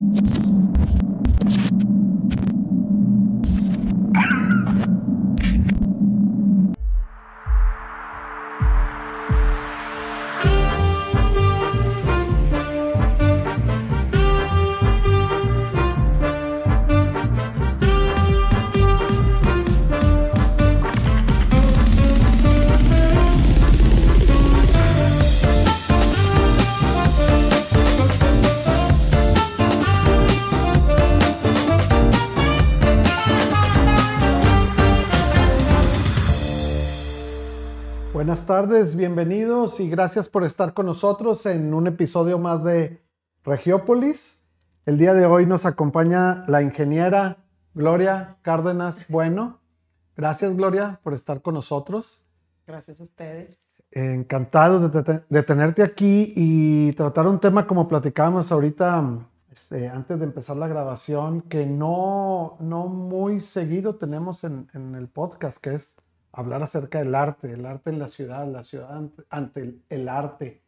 you Buenas tardes, bienvenidos y gracias por estar con nosotros en un episodio más de Regiópolis. El día de hoy nos acompaña la ingeniera Gloria Cárdenas Bueno. Gracias Gloria por estar con nosotros. Gracias a ustedes. Encantado de, tenerte aquí y tratar un tema como platicábamos ahorita este, antes de empezar la grabación, que no, no muy seguido tenemos en, en el podcast, que es hablar acerca del arte, el arte en la ciudad, la ciudad ante, el, arte.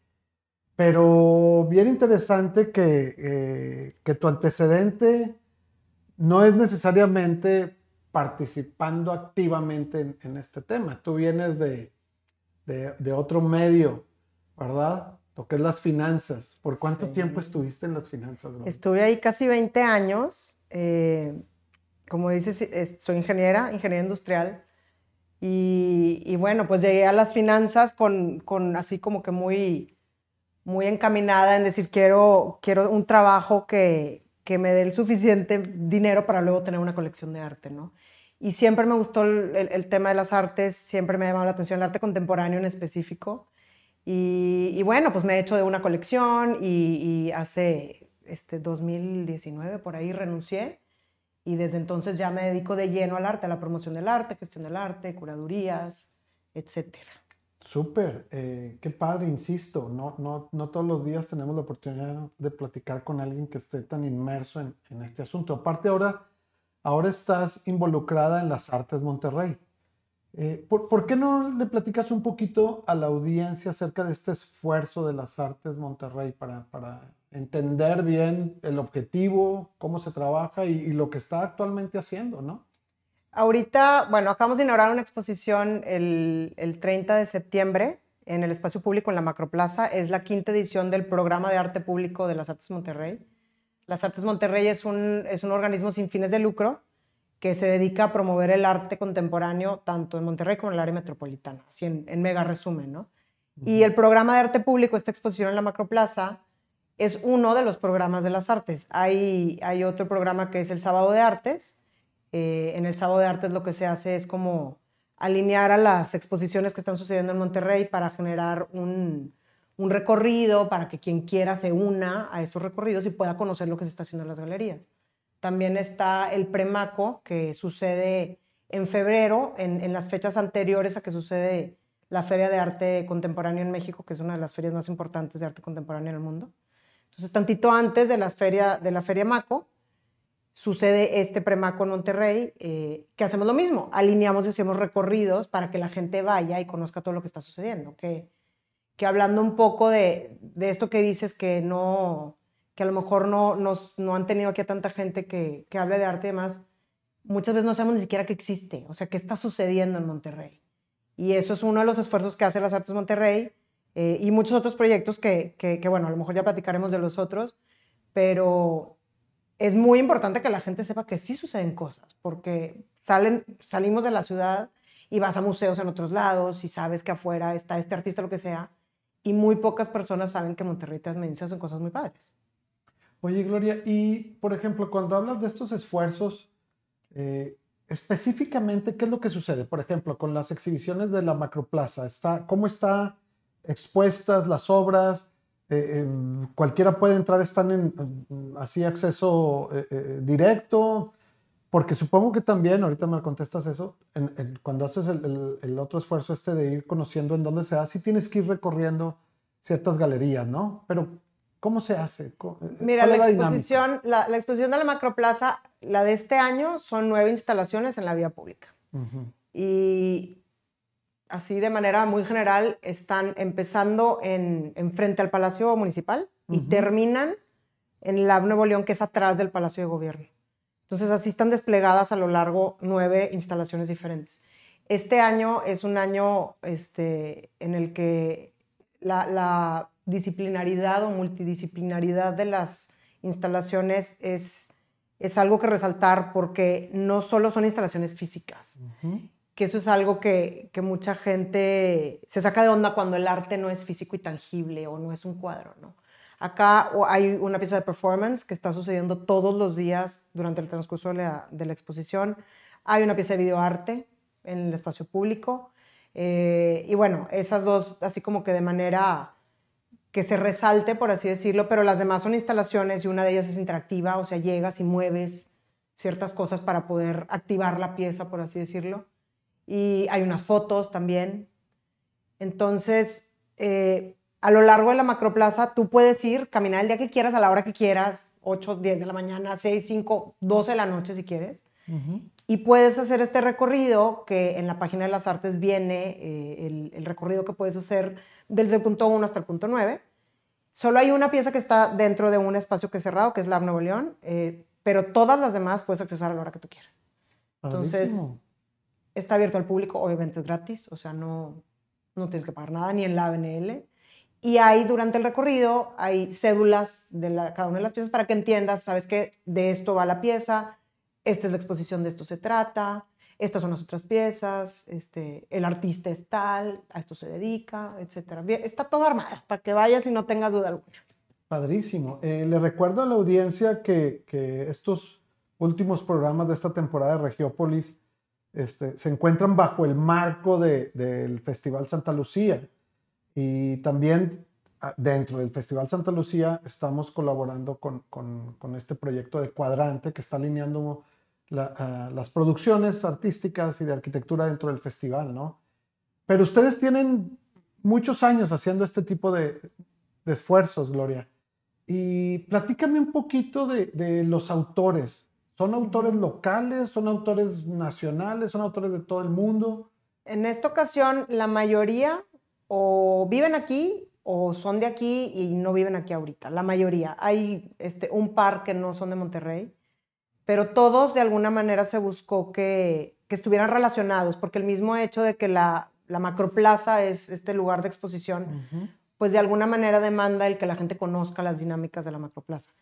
Pero bien interesante que, eh, que, tu antecedente no es necesariamente participando activamente en, este tema. Tú vienes de, de, otro medio, ¿verdad? Lo que es las finanzas. ¿Por cuánto tiempo estuviste en las finanzas? Estuve ahí casi 20 años. Eh, como dices, soy ingeniera, ingeniera industrial. Y, bueno, pues llegué a las finanzas con, con, así como que muy, muy encaminada en decir, quiero, quiero un trabajo que, que me dé el suficiente dinero para luego tener una colección de arte, ¿no? Y siempre me gustó el, el, tema de las artes, siempre me ha llamado la atención el arte contemporáneo en específico. Y, bueno, pues me he hecho de una colección y, y hace este 2019 por ahí renuncié y desde entonces ya me dedico de lleno al arte, a la promoción del arte, gestión del arte, curadurías, etcétera. Súper, eh, qué padre, insisto, no, no, no todos los días tenemos la oportunidad de platicar con alguien que esté tan inmerso en, en este asunto. Aparte ahora, ahora estás involucrada en las artes Monterrey. Eh, ¿por, ¿por, qué no le platicas un poquito a la audiencia acerca de este esfuerzo de las artes Monterrey para, para entender bien el objetivo, cómo se trabaja y, lo que está actualmente haciendo, ¿no? Ahorita, bueno, acabamos de inaugurar una exposición el, el 30 de septiembre en el espacio público en la Macroplaza. Es la quinta edición del programa de arte público de las Artes Monterrey. Las Artes Monterrey es un, es un organismo sin fines de lucro que se dedica a promover el arte contemporáneo tanto en Monterrey como en el área metropolitana, así en, en mega resumen, ¿no? Y el programa de arte público, esta exposición en la Macroplaza, es uno de los programas de las artes. Hay, hay otro programa que es el Sábado de Artes. Eh, en el Sábado de Artes lo que se hace es como alinear a las exposiciones que están sucediendo en Monterrey para generar un, un recorrido, para que quien quiera se una a esos recorridos y pueda conocer lo que se está haciendo en las galerías. También está el Premaco, que sucede en febrero, en, en las fechas anteriores a que sucede la Feria de Arte Contemporáneo en México, que es una de las ferias más importantes de arte contemporáneo en el mundo. Entonces, tantito antes de la feria, de la feria Maco, sucede este premaco en Monterrey, eh, que hacemos lo mismo, alineamos y hacemos recorridos para que la gente vaya y conozca todo lo que está sucediendo. Que, que hablando un poco de, de esto que dices, que no que a lo mejor no, nos, no han tenido aquí a tanta gente que, que hable de arte y demás, muchas veces no sabemos ni siquiera que existe, o sea, qué está sucediendo en Monterrey. Y eso es uno de los esfuerzos que hace las Artes Monterrey, eh, y muchos otros proyectos que, que, bueno, a lo mejor ya platicaremos de los otros, pero es muy importante que la gente sepa que sí suceden cosas, porque salen, salimos de la ciudad y vas a museos en otros lados y sabes que afuera está este artista, lo que sea, y muy pocas personas saben que Monterrey Tasmencia hacen cosas muy padres. Oye, Gloria, y por ejemplo, cuando hablas de estos esfuerzos, eh, específicamente, ¿qué es lo que sucede? Por ejemplo, con las exhibiciones de la Macroplaza, está, ¿cómo está expuestas las obras, eh, cualquiera puede entrar, están en, así acceso eh, eh, directo, porque supongo que también, ahorita me contestas eso, cuando haces el, el, otro esfuerzo este de ir conociendo en dónde se da, sí tienes que ir recorriendo ciertas galerías, ¿no? Pero, ¿cómo se hace? Mira, la, la exposición, la, la, exposición de la Macroplaza, la de este año, son nueve instalaciones en la vía pública. Y así de manera muy general, están empezando en, frente al Palacio Municipal y terminan en Lab Nuevo León, que es atrás del Palacio de Gobierno. Entonces, así están desplegadas a lo largo nueve instalaciones diferentes. Este año es un año este, en el que la, la disciplinaridad o multidisciplinaridad de las instalaciones es, es algo que resaltar porque no solo son instalaciones físicas, que eso es algo que, que, mucha gente se saca de onda cuando el arte no es físico y tangible o no es un cuadro, ¿no? Acá hay una pieza de performance que está sucediendo todos los días durante el transcurso de la, de la exposición. Hay una pieza de videoarte en el espacio público. Eh, y bueno, esas dos, así como que de manera que se resalte, por así decirlo, pero las demás son instalaciones y una de ellas es interactiva, o sea, llegas y mueves ciertas cosas para poder activar la pieza, por así decirlo. Y hay unas fotos también. Entonces, eh, a lo largo de la macroplaza, tú puedes ir, caminar el día que quieras, a la hora que quieras, 8, 10 de la mañana, 6, 5, 12 de la noche si quieres. Y puedes hacer este recorrido que en la página de las artes viene eh, el, el, recorrido que puedes hacer desde el punto 1 hasta el punto 9. Solo hay una pieza que está dentro de un espacio que es cerrado, que es Lab Nuevo León, eh, pero todas las demás puedes accesar a la hora que tú quieras. Entonces, está abierto al público, obviamente es gratis, o sea, no, no tienes que pagar nada, ni en la BNL. Y hay durante el recorrido, hay cédulas de cada una de las piezas para que entiendas, sabes que de esto va la pieza, esta es la exposición, de esto se trata, estas son las otras piezas, este, el artista es tal, a esto se dedica, etc. Está todo armado para que vayas y no tengas duda alguna. Padrísimo. Eh, le recuerdo a la audiencia que, que, estos últimos programas de esta temporada de Regiópolis este, se encuentran bajo el marco de, del Festival Santa Lucía. Y también ah, dentro del Festival Santa Lucía estamos colaborando con, con, este proyecto de cuadrante que está alineando la, uh, las producciones artísticas y de arquitectura dentro del festival, ¿no? Pero ustedes tienen muchos años haciendo este tipo de, esfuerzos, Gloria. Y platícame un poquito de, los autores. ¿Son autores locales? ¿Son autores nacionales? ¿Son autores de todo el mundo? En esta ocasión, la mayoría o viven aquí o son de aquí y no viven aquí ahorita. La mayoría. Hay este, un par que no son de Monterrey pero todos de alguna manera se buscó que, que estuvieran relacionados, porque el mismo hecho de que la, la macroplaza es este lugar de exposición, uh -huh. pues de alguna manera demanda el que la gente conozca las dinámicas de la macroplaza.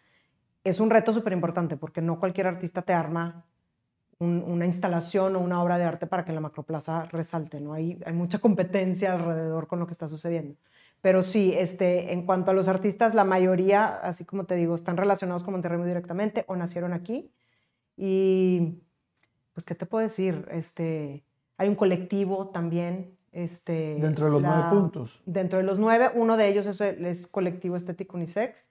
Es un reto súper importante porque no cualquier artista te arma un, una instalación o una obra de arte para que la macroplaza resalte, ¿no? Hay, hay mucha competencia alrededor con lo que está sucediendo. Pero sí, este, en cuanto a los artistas, la mayoría, así como te digo, están relacionados con Monterrey muy directamente o nacieron aquí y, pues, ¿qué te puedo decir? Este, hay un colectivo también. Este, dentro de los la, nueve puntos. Dentro de los nueve, uno de ellos es el colectivo estético unisex.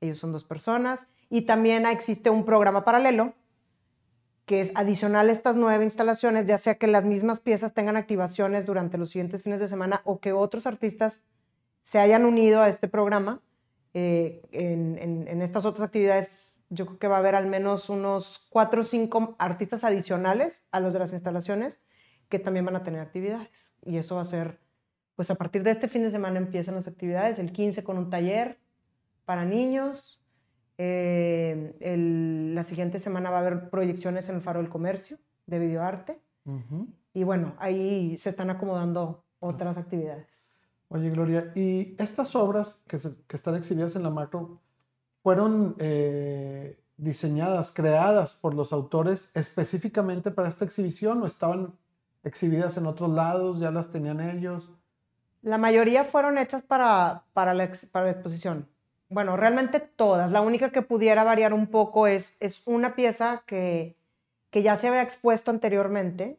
Ellos son dos personas. Y también existe un programa paralelo que es adicional a estas nueve instalaciones, ya sea que las mismas piezas tengan activaciones durante los siguientes fines de semana o que otros artistas se hayan unido a este programa eh, en, en, en estas otras actividades yo creo que va a haber al menos unos cuatro o cinco artistas adicionales a los de las instalaciones que también van a tener actividades. Y eso va a ser, pues a partir de este fin de semana empiezan las actividades, el 15 con un taller para niños, eh, el, la siguiente semana va a haber proyecciones en el Faro del Comercio de videoarte. Uh -huh. Y bueno, ahí se están acomodando otras actividades. Oye, Gloria, ¿y estas obras que, se, que están exhibidas en la macro, fueron eh, diseñadas, creadas por los autores específicamente para esta exhibición o estaban exhibidas en otros lados, ya las tenían ellos? La mayoría fueron hechas para, para, la, para la exposición. Bueno, realmente todas. La única que pudiera variar un poco es, es una pieza que, que ya se había expuesto anteriormente,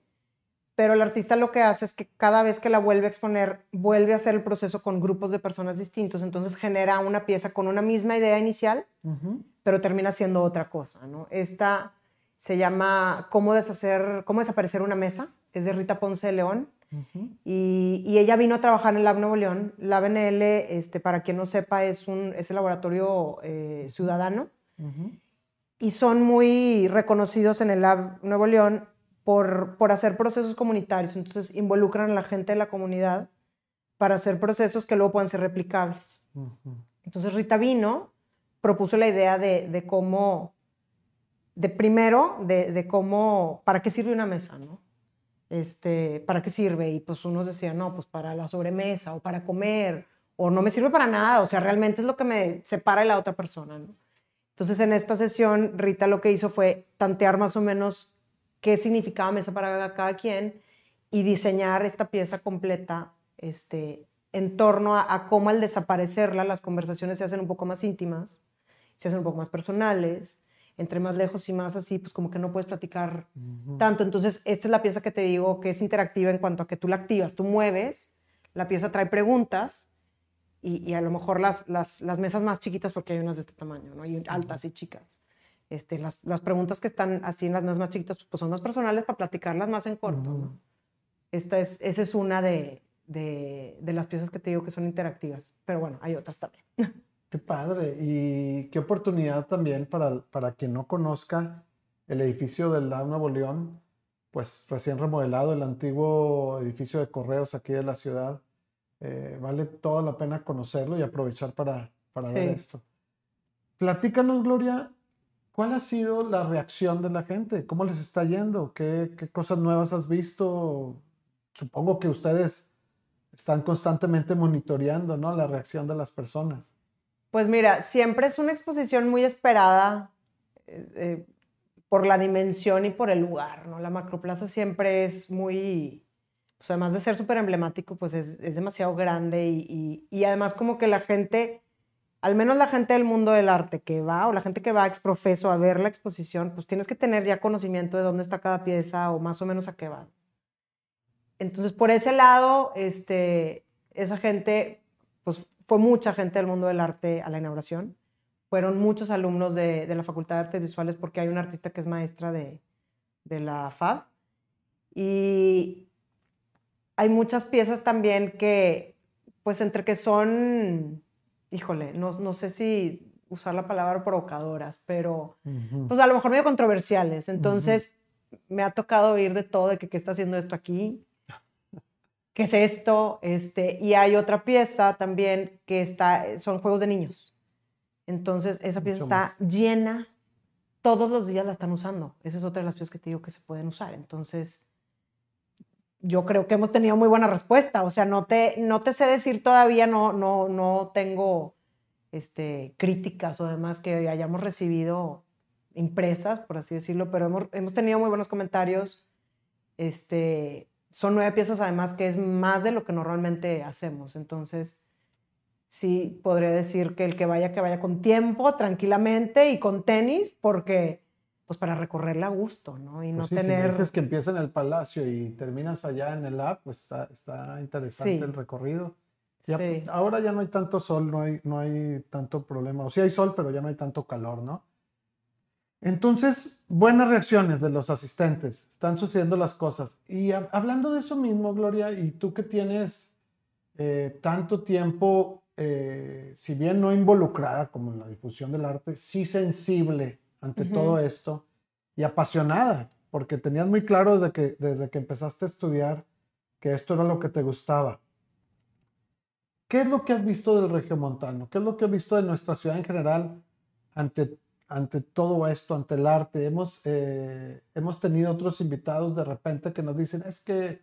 pero el artista lo que hace es que cada vez que la vuelve a exponer, vuelve a hacer el proceso con grupos de personas distintos, entonces genera una pieza con una misma idea inicial, uh -huh. pero termina siendo otra cosa, ¿no? Esta se llama Cómo, deshacer, cómo desaparecer una mesa, es de Rita Ponce de León, uh -huh. y, y, ella vino a trabajar en Lab Nuevo León. La BNL, este, para quien no sepa, es, un, es el laboratorio eh, ciudadano, uh -huh. y son muy reconocidos en el Lab Nuevo León por, por hacer procesos comunitarios. Entonces involucran a la gente de la comunidad para hacer procesos que luego puedan ser replicables. Uh -huh. Entonces Rita vino, propuso la idea de, de cómo, de primero, de, de, cómo, para qué sirve una mesa, ¿no? Este, ¿Para qué sirve? Y pues unos decían, no, pues para la sobremesa o para comer, o no me sirve para nada, o sea, realmente es lo que me separa de la otra persona, ¿no? Entonces, en esta sesión, Rita lo que hizo fue tantear más o menos qué significaba mesa para cada quien y diseñar esta pieza completa este, en torno a, cómo al desaparecerla las conversaciones se hacen un poco más íntimas, se hacen un poco más personales, entre más lejos y más así, pues como que no puedes platicar tanto. Entonces, esta es la pieza que te digo que es interactiva en cuanto a que tú la activas, tú mueves, la pieza trae preguntas y, a lo mejor las, las, las, mesas más chiquitas, porque hay unas de este tamaño, ¿no? Hay altas y chicas. Este, las, las, preguntas que están así en las mesas más chiquitas, pues son más personales para platicarlas más en corto, ¿no? Esta es, esa es una de, de, de, las piezas que te digo que son interactivas, pero bueno, hay otras también. Qué padre y qué oportunidad también para, para quien no conozca el edificio del Nuevo León, pues recién remodelado, el antiguo edificio de correos aquí de la ciudad eh, vale toda la pena conocerlo y aprovechar para, para ver esto. Platícanos, Gloria, ¿cuál ha sido la reacción de la gente? ¿Cómo les está yendo? ¿Qué, qué cosas nuevas has visto? Supongo que ustedes están constantemente monitoreando ¿no? la reacción de las personas. Pues mira, siempre es una exposición muy esperada eh, eh, por la dimensión y por el lugar, ¿no? La Macroplaza siempre es muy, pues además de ser súper emblemático, pues es, demasiado grande y, además como que la gente, al menos la gente del mundo del arte que va o la gente que va a exprofeso a ver la exposición, pues tienes que tener ya conocimiento de dónde está cada pieza o más o menos a qué va. Entonces, por ese lado, este, esa gente, pues fue mucha gente del mundo del arte a la inauguración. Fueron muchos alumnos de, la Facultad de Artes Visuales porque hay una artista que es maestra de, de la FAB. Y, hay muchas piezas también que, pues entre que son, híjole, no, no sé si usar la palabra provocadoras, pero pues a lo mejor medio controversiales. Entonces me ha tocado oír de todo, de que qué está haciendo esto aquí, qué es esto, este, y hay otra pieza también que está, son juegos de niños. Entonces esa pieza está llena, todos los días la están usando. Esa es otra de las piezas que te digo que se pueden usar. Entonces yo creo que hemos tenido muy buena respuesta. O sea, no te, no te sé decir todavía, no, no, no tengo este, críticas o demás que hayamos recibido impresas, por así decirlo, pero hemos, hemos tenido muy buenos comentarios. Este, son nueve piezas además que es más de lo que normalmente hacemos. Entonces, sí podría decir que el que vaya, que vaya con tiempo, tranquilamente y con tenis, porque pues para recorrerla a gusto, ¿no? Y no pues tener... Si dices que empieza en el palacio y terminas allá en el app, pues está, está interesante el recorrido. Ahora ya no hay tanto sol, no hay, no hay tanto problema. O sí hay sol, pero ya no hay tanto calor, ¿no? Entonces, buenas reacciones de los asistentes, están sucediendo las cosas. Y hablando de eso mismo, Gloria, y tú que tienes eh, tanto tiempo, eh, si bien no involucrada como en la difusión del arte, sí sensible ante todo esto y apasionada, porque tenías muy claro desde que, desde que empezaste a estudiar que esto era lo que te gustaba. ¿Qué es lo que has visto del regiomontano? ¿Qué es lo que has visto de nuestra ciudad en general ante, ante todo esto, ante el arte? Hemos, eh, hemos tenido otros invitados de repente que nos dicen, es que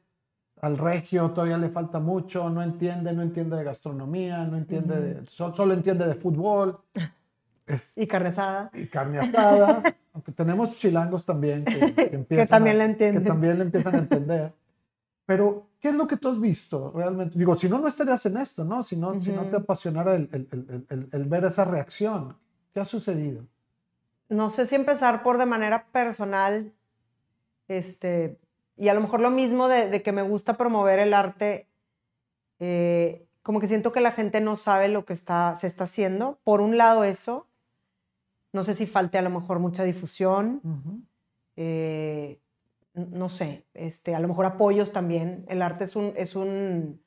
al regio todavía le falta mucho, no entiende, no entiende de gastronomía, no entiende, solo entiende de fútbol. y carne asada. Y carne asada, aunque tenemos chilangos también que, empiezan también a, que también le empiezan a entender. Pero, ¿qué es lo que tú has visto realmente? Digo, si no, no estarías en esto, ¿no? Si no, si no te apasionara el, el, el, el, ver esa reacción. ¿Qué ha sucedido? No sé si empezar por de manera personal, este, y a lo mejor lo mismo de, de que me gusta promover el arte, eh, como que siento que la gente no sabe lo que está, se está haciendo. Por un lado eso, no sé si falte a lo mejor mucha difusión. Eh, no sé, este, a lo mejor apoyos también. El arte es un, es un,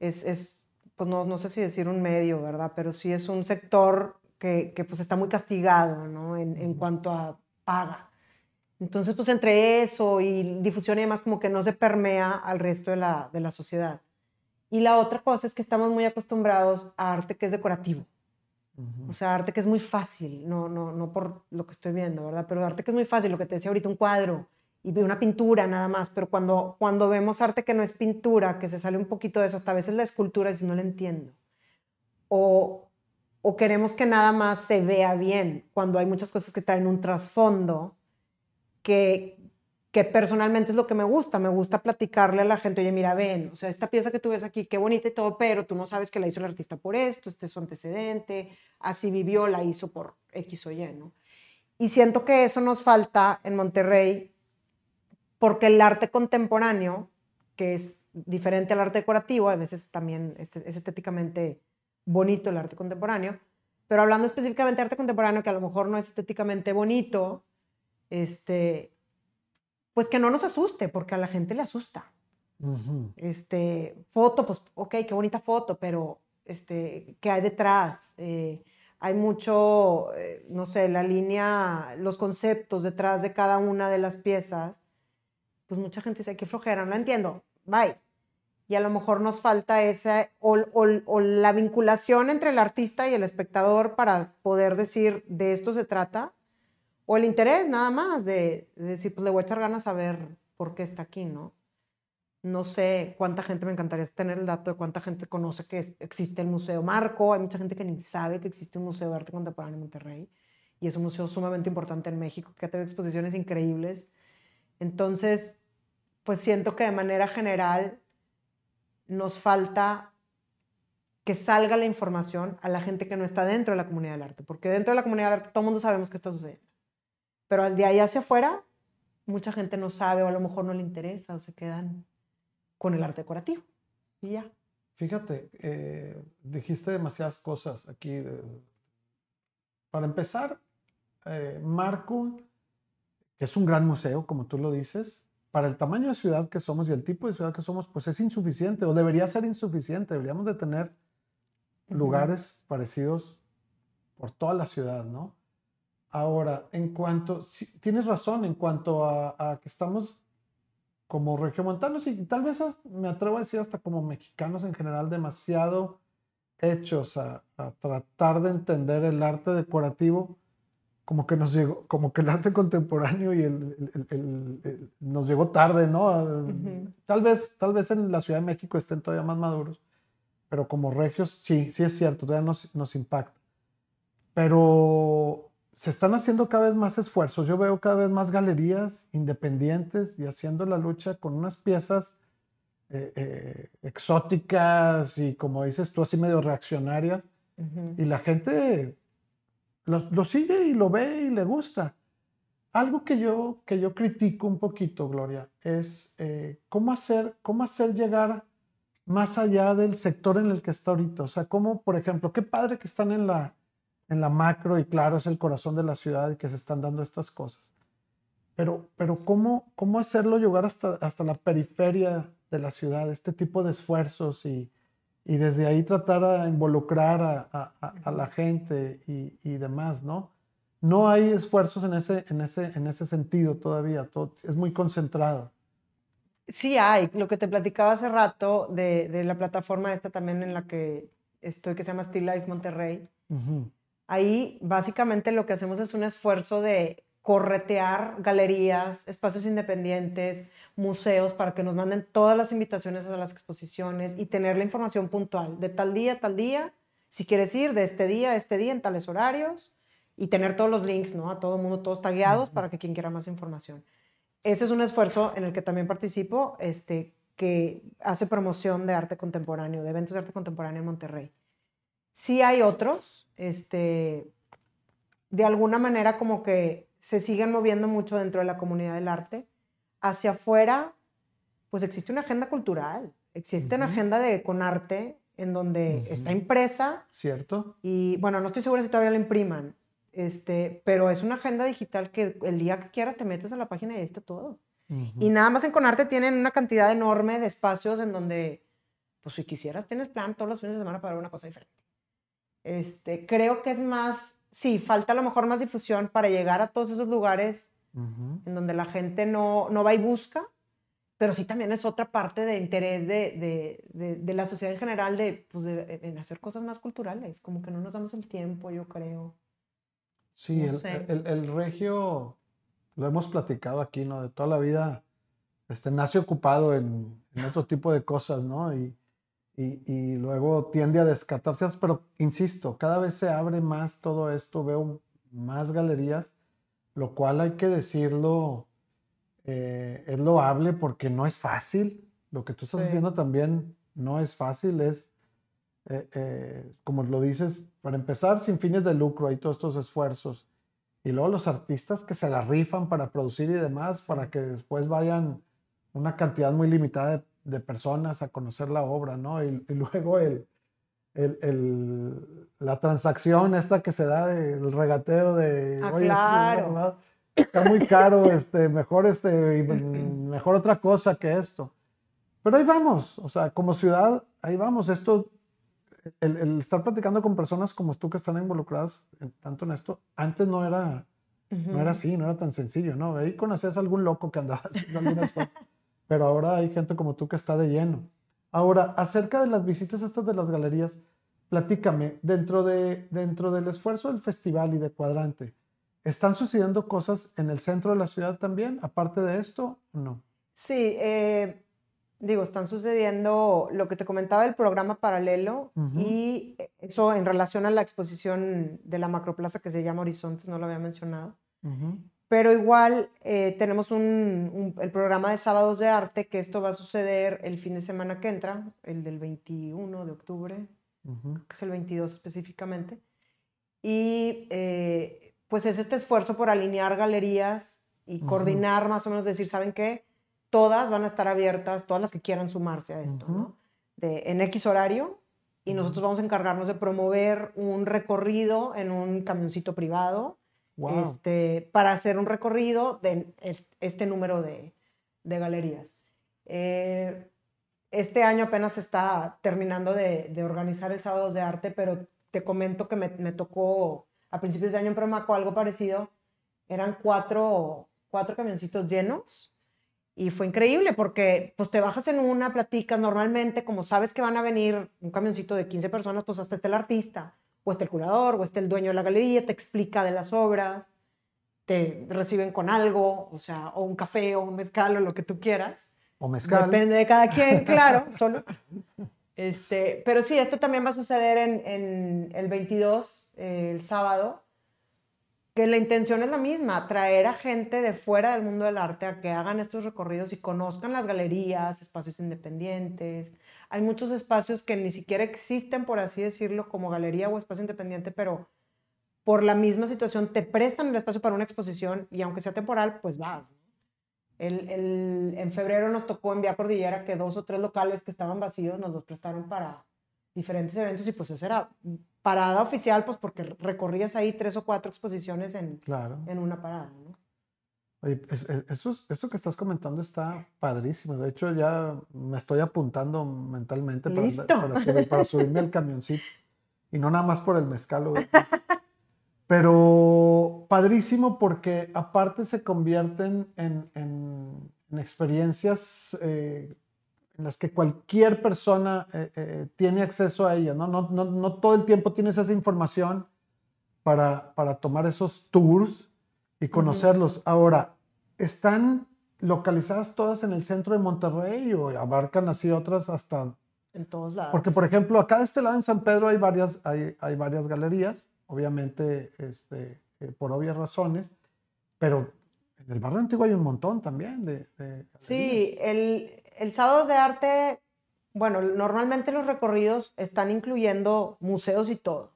es, pues no, no, sé si decir un medio, ¿verdad? Pero sí es un sector que, que pues está muy castigado, ¿no? En, en, cuanto a paga. Entonces, pues entre eso y difusión y demás, como que no se permea al resto de la, de la sociedad. Y la otra cosa es que estamos muy acostumbrados a arte que es decorativo. O sea, arte que es muy fácil, no, no, no por lo que estoy viendo, ¿verdad? Pero arte que es muy fácil, lo que te decía ahorita, un cuadro y una pintura nada más, pero cuando, cuando vemos arte que no es pintura, que se sale un poquito de eso, hasta a veces la escultura, si no la entiendo. O, o queremos que nada más se vea bien, cuando hay muchas cosas que traen un trasfondo que, que personalmente es lo que me gusta. Me gusta platicarle a la gente, oye, mira, ven, o sea, esta pieza que tú ves aquí, qué bonita y todo, pero tú no sabes que la hizo el artista por esto, este es su antecedente, así vivió, la hizo por X o Y, ¿no? Y siento que eso nos falta en Monterrey, porque el arte contemporáneo, que es diferente al arte decorativo, a veces también es, es estéticamente bonito el arte contemporáneo, pero hablando específicamente de arte contemporáneo, que a lo mejor no es estéticamente bonito, este, pues que no nos asuste, porque a la gente le asusta. Este, foto, pues, ok, qué bonita foto, pero este, ¿qué hay detrás? Eh, hay mucho, eh, no sé, la línea, los conceptos detrás de cada una de las piezas, pues mucha gente dice, qué flojera, no entiendo, bye. Y a lo mejor nos falta esa, o, la vinculación entre el artista y el espectador para poder decir, de esto se trata, o el interés nada más de, decir, pues le voy a echar ganas a ver por qué está aquí, ¿no? No sé cuánta gente, me encantaría tener el dato de cuánta gente conoce que existe el Museo Marco. Hay mucha gente que ni sabe que existe un Museo de Arte Contemporáneo en Monterrey. Y es un museo sumamente importante en México, que ha tenido exposiciones increíbles. Entonces, pues siento que de manera general nos falta que salga la información a la gente que no está dentro de la comunidad del arte, porque dentro de la comunidad del arte todo el mundo sabemos qué está sucediendo. Pero de ahí hacia afuera, mucha gente no sabe o a lo mejor no le interesa o se quedan con el arte decorativo. Y ya. Fíjate, eh, dijiste demasiadas cosas aquí. para empezar, eh, Marco, que es un gran museo, como tú lo dices, para el tamaño de ciudad que somos y el tipo de ciudad que somos, pues es insuficiente o debería ser insuficiente. Deberíamos de tener lugares parecidos por toda la ciudad, ¿no? Ahora, en cuanto, tienes razón, en cuanto a, que estamos como regiomontanos y tal vez me atrevo a decir hasta como mexicanos en general demasiado hechos a, tratar de entender el arte decorativo como que nos llegó, como que el arte contemporáneo y el, nos llegó tarde, ¿no? Tal vez, tal vez en la Ciudad de México estén todavía más maduros, pero como regios, sí, sí es cierto, todavía nos, nos impacta. Pero se están haciendo cada vez más esfuerzos. Yo veo cada vez más galerías independientes y haciendo la lucha con unas piezas eh, eh, exóticas y como dices tú, así medio reaccionarias. Y la gente lo, sigue y lo ve y le gusta. Algo que yo, que yo critico un poquito, Gloria, es eh, cómo, hacer, cómo hacer llegar más allá del sector en el que está ahorita. O sea, cómo, por ejemplo, qué padre que están en la, en la macro y claro, es el corazón de la ciudad y que se están dando estas cosas. Pero, pero ¿cómo, cómo hacerlo llegar hasta, hasta la periferia de la ciudad, este tipo de esfuerzos y, y desde ahí tratar de involucrar a, a, la gente y, y, demás, ¿no? No hay esfuerzos en ese, en ese, en ese sentido todavía, todo, es muy concentrado. Sí hay, lo que te platicaba hace rato de, de, la plataforma esta también en la que estoy, que se llama Still Life Monterrey. Ahí básicamente lo que hacemos es un esfuerzo de corretear galerías, espacios independientes, museos para que nos manden todas las invitaciones a las exposiciones y tener la información puntual de tal día, tal día, si quieres ir de este día a este día en tales horarios y tener todos los links, ¿no? A todo el mundo, todos tagueados para que quien quiera más información. Ese es un esfuerzo en el que también participo, este, que hace promoción de arte contemporáneo, de eventos de arte contemporáneo en Monterrey. Sí hay otros, este, de alguna manera como que se siguen moviendo mucho dentro de la comunidad del arte. Hacia afuera, pues existe una agenda cultural, existe una agenda de con arte en donde está impresa. Cierto. Y bueno, no estoy segura si todavía la impriman, este, pero es una agenda digital que el día que quieras te metes a la página y ahí está todo. Y nada más en Conarte tienen una cantidad enorme de espacios en donde, pues si quisieras, tienes plan todos los fines de semana para ver una cosa diferente. Este, creo que es más, sí, falta a lo mejor más difusión para llegar a todos esos lugares en donde la gente no, no va y busca, pero sí también es otra parte de interés de, de, de, la sociedad en general de, pues de, hacer cosas más culturales, como que no nos damos el tiempo, yo creo. Sí, el, el, regio, lo hemos platicado aquí, ¿no? De toda la vida, este, nace ocupado en, en otro tipo de cosas, ¿no? Y, y, y, luego tiende a descartarse, pero insisto, cada vez se abre más todo esto, veo más galerías, lo cual hay que decirlo, eh, es loable porque no es fácil. Lo que tú estás haciendo también no es fácil, es, eh, eh, como lo dices, para empezar, sin fines de lucro, hay todos estos esfuerzos. Y luego los artistas que se la rifan para producir y demás, para que después vayan una cantidad muy limitada de, personas a conocer la obra, ¿no? Y, luego el, el, la transacción esta que se da del regateo de... Ah, claro está muy caro, este, mejor, este, mejor otra cosa que esto. Pero ahí vamos, o sea, como ciudad, ahí vamos. Esto, el, estar platicando con personas como tú que están involucradas tanto en esto, antes no era, no era así, no era tan sencillo, ¿no? Ahí conocías a algún loco que andaba haciendo algunas cosas, pero ahora hay gente como tú que está de lleno. Ahora, acerca de las visitas estas de las galerías, platícame, dentro, de, dentro del esfuerzo del festival y de Cuadrante, ¿Están sucediendo cosas en el centro de la ciudad también, aparte de esto? No. Sí, eh, digo, están sucediendo lo que te comentaba el programa paralelo y eso en relación a la exposición de la macroplaza que se llama Horizontes, no lo había mencionado. Pero igual eh, tenemos un, el programa de sábados de arte, que esto va a suceder el fin de semana que entra, el del 21 de octubre, que es el 22 específicamente. Y eh, pues es este esfuerzo por alinear galerías y coordinar más o menos, decir, ¿saben qué? Todas van a estar abiertas, todas las que quieran sumarse a esto, ¿no? De, en X horario y nosotros vamos a encargarnos de promover un recorrido en un camioncito privado este, para hacer un recorrido de este número de, de galerías. Eh, este año apenas está terminando de, de, organizar el Sábados de Arte, pero te comento que me, me tocó a principios de año en Promaco algo parecido, eran cuatro, cuatro camioncitos llenos y fue increíble porque pues te bajas en una, platicas. Normalmente, como sabes que van a venir un camioncito de 15 personas, pues hasta está el artista, o está el curador, o está el dueño de la galería, te explica de las obras, te reciben con algo, o sea, o un café, o un mezcal, o lo que tú quieras. O mezcal. Depende de cada quien, claro, solo. Este, pero sí, esto también va a suceder en, en el 22, eh, el sábado, que la intención es la misma, atraer a gente de fuera del mundo del arte a que hagan estos recorridos y conozcan las galerías, espacios independientes. Hay muchos espacios que ni siquiera existen, por así decirlo, como galería o espacio independiente, pero por la misma situación te prestan el espacio para una exposición y aunque sea temporal, pues vas. El, en febrero nos tocó en Vía Cordillera que dos o tres locales que estaban vacíos nos los prestaron para diferentes eventos y pues eso era parada oficial, pues porque recorrías ahí tres o cuatro exposiciones en, claro. en una parada. ¿no? Oye, eso, eso que estás comentando está padrísimo. De hecho, ya me estoy apuntando mentalmente para, para, subirme al camioncito. Y no nada más por el mezcal. Pero padrísimo porque aparte se convierten en, en, experiencias eh, en las que cualquier persona eh, eh, tiene acceso a ellas. ¿no? No, no, no todo el tiempo tienes esa información para, para tomar esos tours y conocerlos. Ahora, ¿están localizadas todas en el centro de Monterrey o abarcan así otras hasta... En todos lados. Porque, por ejemplo, acá de este lado en San Pedro hay varias, hay, hay varias galerías obviamente este, eh, por obvias razones, pero en el barrio antiguo hay un montón también de... sí, el, el sábado de arte, bueno, normalmente los recorridos están incluyendo museos y todo.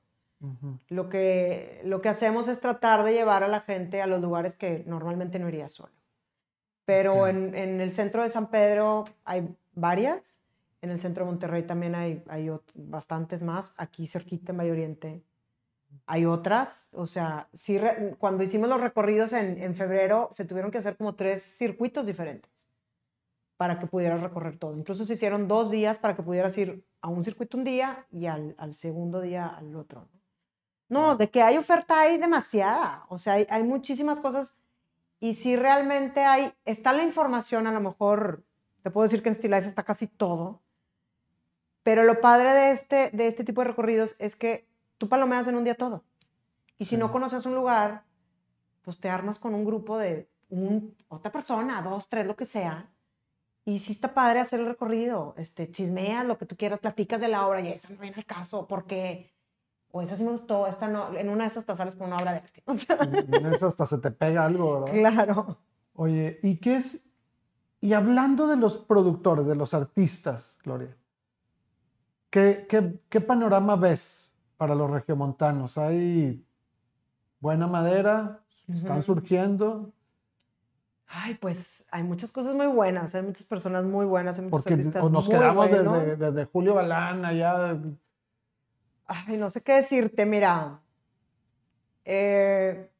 lo, que, lo que hacemos es tratar de llevar a la gente a los lugares que normalmente no iría solo. Pero en, en, el centro de San Pedro hay varias, en el centro de Monterrey también hay, hay bastantes más, aquí cerquita en Valle Oriente hay otras, o sea, sí, cuando hicimos los recorridos en, en, febrero, se tuvieron que hacer como tres circuitos diferentes para que pudieras recorrer todo. Incluso se hicieron dos días para que pudieras ir a un circuito un día y al, al segundo día al otro. No, de que hay oferta hay demasiada, o sea, hay, hay muchísimas cosas y si realmente hay, está la información a lo mejor Te puedo decir que en Still Life está casi todo. Pero lo padre de este, de este tipo de recorridos es que tú palomeas en un día todo. Y si no conoces un lugar, pues te armas con un grupo de un, otra persona, dos, tres, lo que sea. Y sí está padre hacer el recorrido. Este, chismeas lo que tú quieras, platicas de la obra y esa no viene al caso porque o esa sí me gustó, esta no, en una de esas hasta sales con una obra de arte. O sea, En eso hasta se te pega algo, ¿verdad? claro. Oye, ¿y qué es? Y hablando de los productores, de los artistas, Gloria, ¿qué, qué, qué panorama ves para los regiomontanos? ¿Hay buena madera? ¿Están Ujú. surgiendo? Ay, pues hay muchas cosas muy buenas, hay muchas personas muy buenas, hay muchos Porque artistas nos muy quedamos desde, desde Julio Balán allá. Ay, no sé qué decirte, mira. eh,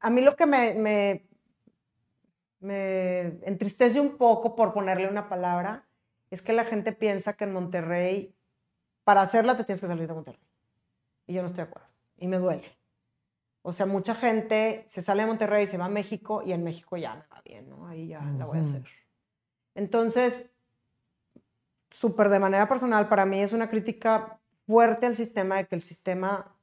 a mí lo que me, me, me entristece un poco, por ponerle una palabra, es que la gente piensa que en Monterrey, para hacerla te tienes que salir de Monterrey. Y yo no estoy de acuerdo. Y me duele. O sea, mucha gente se sale de Monterrey, se va a México y en México ya me va bien, ¿no? Ahí ya la voy a hacer. Entonces, súper de manera personal, para mí es una crítica fuerte al sistema de que el sistema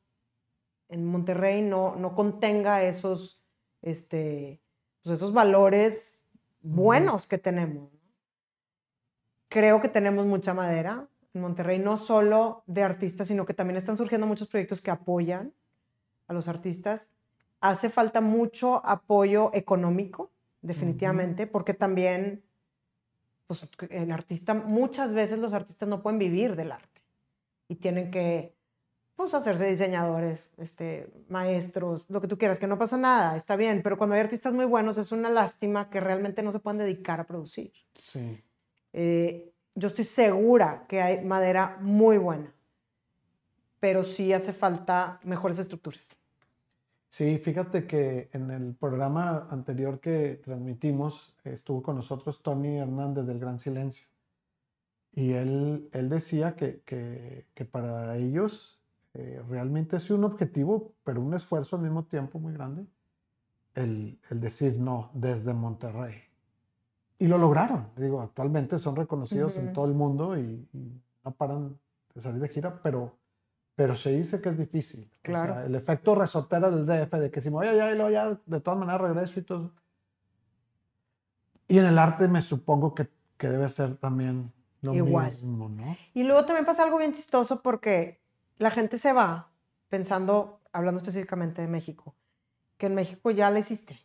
en Monterrey no, no contenga esos, este, pues esos valores buenos que tenemos. Creo que tenemos mucha madera en Monterrey, no solo de artistas, sino que también están surgiendo muchos proyectos que apoyan a los artistas. Hace falta mucho apoyo económico, definitivamente, porque también pues, el artista, muchas veces los artistas no pueden vivir del arte y tienen que pues, hacerse diseñadores, este, maestros, lo que tú quieras, que no pasa nada, está bien, pero cuando hay artistas muy buenos es una lástima que realmente no se pueden dedicar a producir. Sí. Eh, yo estoy segura que hay madera muy buena, pero sí hace falta mejores estructuras. Sí, fíjate que en el programa anterior que transmitimos estuvo con nosotros Tony Hernández del Gran Silencio. Y él, él decía que, que- que para ellos eh, realmente es un objetivo, pero un esfuerzo al mismo tiempo muy grande, el, el decir no desde Monterrey. Y lo lograron. Digo, actualmente son reconocidos en Ujú. todo el mundo y, y no paran de salir de gira, pero, pero se dice que es difícil. O Claro. sea, el efecto resotera del DF de que si me voy allá y luego ya de todas maneras regreso y todo. Y en el arte me supongo que, que debe ser también lo Igual. mismo, ¿no? Y luego también pasa algo bien chistoso porque la gente se va pensando, hablando específicamente de México, que en México ya la hiciste.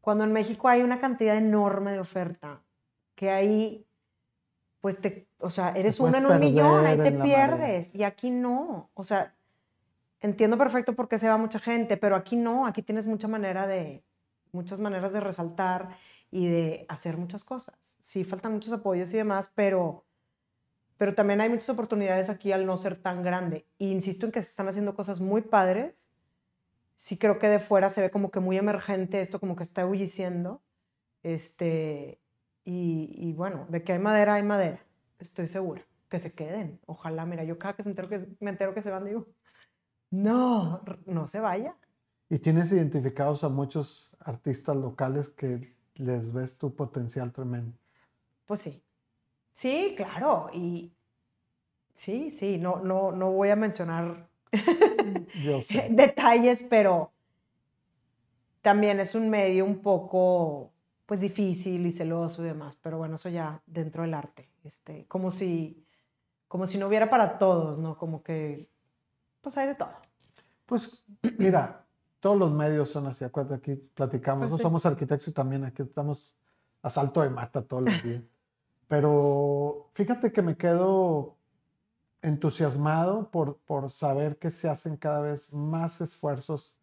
Cuando en México hay una cantidad enorme de oferta, que ahí, pues te, o sea, eres uno puedes en un millón, ahí te pierdes. Y aquí no. O sea, entiendo perfecto por qué se va mucha gente, pero aquí no, aquí tienes mucha manera de, muchas maneras de resaltar y de hacer muchas cosas. Sí, faltan muchos apoyos y demás, pero, pero también hay muchas oportunidades aquí al no ser tan grande. E insisto en que se están haciendo cosas muy padres. Sí creo que de fuera se ve como que muy emergente esto, como que está ebulliciendo. Este, y, y bueno, de que hay madera, hay madera. Estoy segura. Que se queden. Ojalá, mira, yo cada que, se entero que me entero que se van, digo, no, no se vaya. Y tienes identificados a muchos artistas locales que les ves tu potencial tremendo. Pues sí. Sí, claro. Y sí, sí, no, no, no voy a mencionar detalles, pero también es un medio un poco pues difícil y celoso y demás, pero bueno, eso ya dentro del arte, este, como si como si no hubiera para todos, ¿no? Como que pues hay de todo. Pues mira, todos los medios son así. Acuérdate, aquí platicamos. Pues Nosotros sí. somos arquitectos y también aquí estamos a salto de mata todos los días. Pero fíjate que me quedo entusiasmado por, por saber que se hacen cada vez más esfuerzos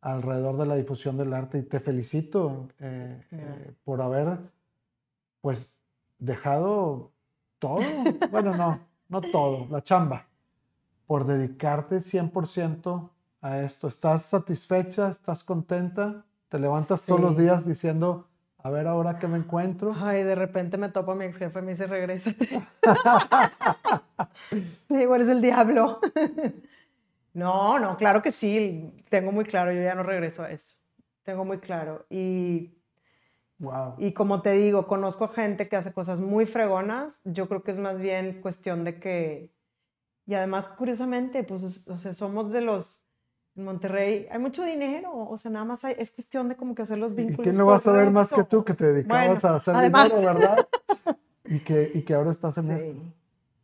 alrededor de la difusión del arte y te felicito eh, eh, por haber pues dejado todo, bueno, no, no todo, la chamba, por dedicarte 100% a esto. ¿Estás satisfecha? ¿Estás contenta? ¿Te levantas todos los Sí. días diciendo, a ver ahora qué me encuentro? Ay, de repente me topo a mi ex jefe y me dice, regresa. Le digo, eres el diablo. No, no, claro que sí. Tengo muy claro, yo ya no regreso a eso. Tengo muy claro. Y, Wow. Y como te digo, conozco gente que hace cosas muy fregonas. Yo creo que es más bien cuestión de que. Y además, curiosamente, pues, o sea, somos de los. En Monterrey hay mucho dinero, o sea, nada más hay, es cuestión de como que hacer los vínculos. ¿Y quién lo va a saber más que tú que te dedicabas Bueno, a hacer además- dinero, verdad? y, que, y que ahora estás en esto.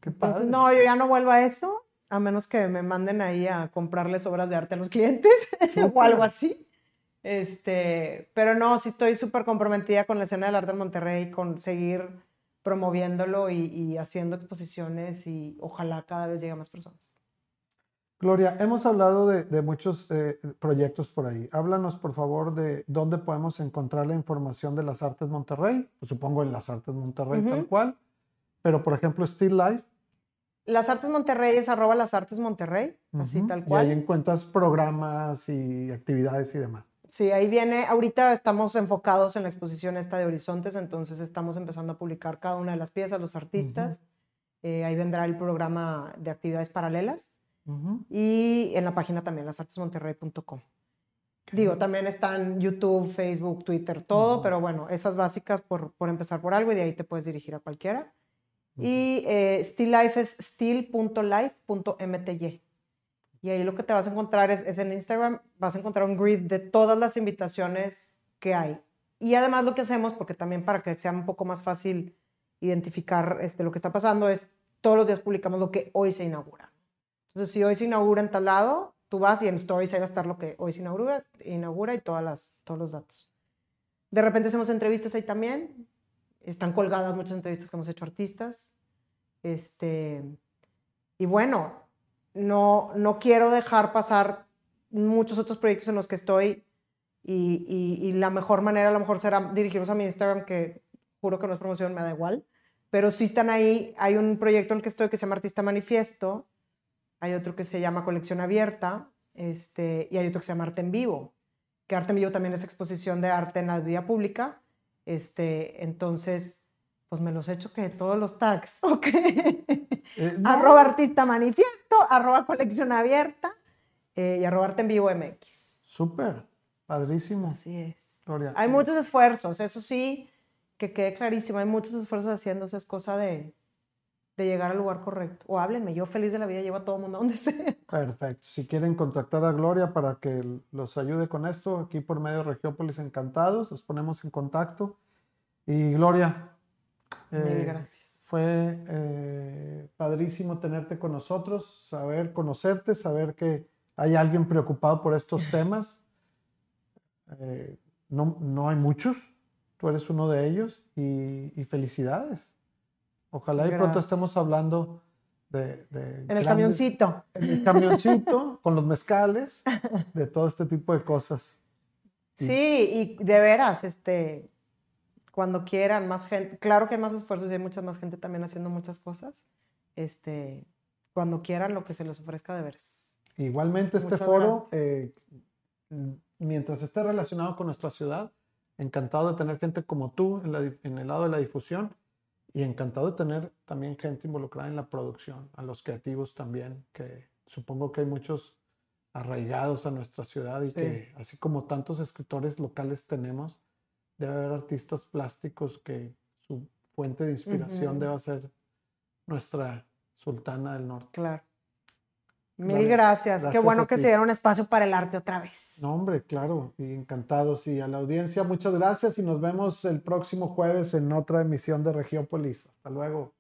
Qué Entonces, padre. no, yo ya no vuelvo a eso, a menos que me manden ahí a comprarles obras de arte a los clientes o algo así. Este, pero no, sí estoy súper comprometida con la escena del arte en Monterrey, con seguir promoviéndolo y, y haciendo exposiciones y ojalá cada vez llegue a más personas. Gloria, hemos hablado de, de muchos eh, proyectos por ahí. Háblanos, por favor, de dónde podemos encontrar la información de las Artes Monterrey. Pues supongo en las Artes Monterrey tal cual. Pero, por ejemplo, Still Life. Las Artes Monterrey es arroba las Artes Monterrey, así Ujú, tal Y ahí cual. encuentras programas y actividades y demás. Sí, ahí viene, ahorita estamos enfocados en la exposición esta de Horizontes, entonces estamos empezando a publicar cada una de las piezas, los artistas. Eh, ahí vendrá el programa de actividades paralelas y en la página también, lasartesmonterrey.com. Digo, también están YouTube, Facebook, Twitter, todo, pero bueno, esas básicas por, por empezar por algo y de ahí te puedes dirigir a cualquiera. Y eh, Still Life es still.life.mty. Y ahí lo que te vas a encontrar es, es en Instagram, vas a encontrar un grid de todas las invitaciones que hay. Y además lo que hacemos, porque también para que sea un poco más fácil identificar este, lo que está pasando, es todos los días publicamos lo que hoy se inaugura. Entonces, si hoy se inaugura en tal lado, tú vas y en Stories ahí va a estar lo que hoy se inaugura, inaugura y todas las, todos los datos. De repente hacemos entrevistas ahí también. Están colgadas muchas entrevistas que hemos hecho artistas. Este, y bueno, no, no quiero dejar pasar muchos otros proyectos en los que estoy y, y- la mejor manera a lo mejor será dirigirlos a mi Instagram, que juro que no es promoción, me da igual. Pero sí están ahí. Hay un proyecto en el que estoy que se llama Artista Manifiesto. Hay otro que se llama Colección Abierta. Este, y hay otro que se llama Arte en Vivo. Que Arte en Vivo también es exposición de arte en la vía pública. Este, entonces, pues me los he hecho que todos los tags, ¿ok? Eh, no, arroba artista manifiesto, arroba colección abierta eh, y arroba arte en vivo MX. Súper, padrísimo, Así es. Gloria. Hay muchos esfuerzos, eso sí, que quede clarísimo, hay muchos esfuerzos haciéndose, es cosa de, de llegar al lugar correcto. O háblenme, yo feliz de la vida llevo a todo el mundo a donde sea. Perfecto. Si quieren contactar a Gloria para que los ayude con esto, aquí por medio de Regiópolis Encantados, los ponemos en contacto. Y Gloria, Mil eh, gracias. fue eh, padrísimo tenerte con nosotros, saber conocerte, saber que hay alguien preocupado por estos temas. Eh, no, no hay muchos, tú eres uno de ellos y, y felicidades. Ojalá y pronto Gracias. estemos hablando de... de En el camioncito. en el camioncito, con los mezcales, de todo este tipo de cosas. Sí. Sí, y de veras, este, cuando quieran, más gente, claro que hay más esfuerzos y hay mucha más gente también haciendo muchas cosas. Este, cuando quieran, lo que se les ofrezca de veras. Igualmente este Muchas foro, eh, m- mientras esté relacionado con nuestra ciudad, encantado de tener gente como tú en, la en el lado de la difusión y encantado de tener también gente involucrada en la producción, a los creativos también, que supongo que hay muchos arraigados a nuestra ciudad y Sí. que así como tantos escritores locales tenemos, debe haber artistas plásticos que su fuente de inspiración Ujú. deba ser nuestra sultana del norte. Claro. Mil gracias. Qué bueno que ti. se diera un espacio para el arte otra vez. No, hombre, claro, y encantados. Y a la audiencia, muchas gracias y nos vemos el próximo jueves en otra emisión de Regiópolis. Hasta luego.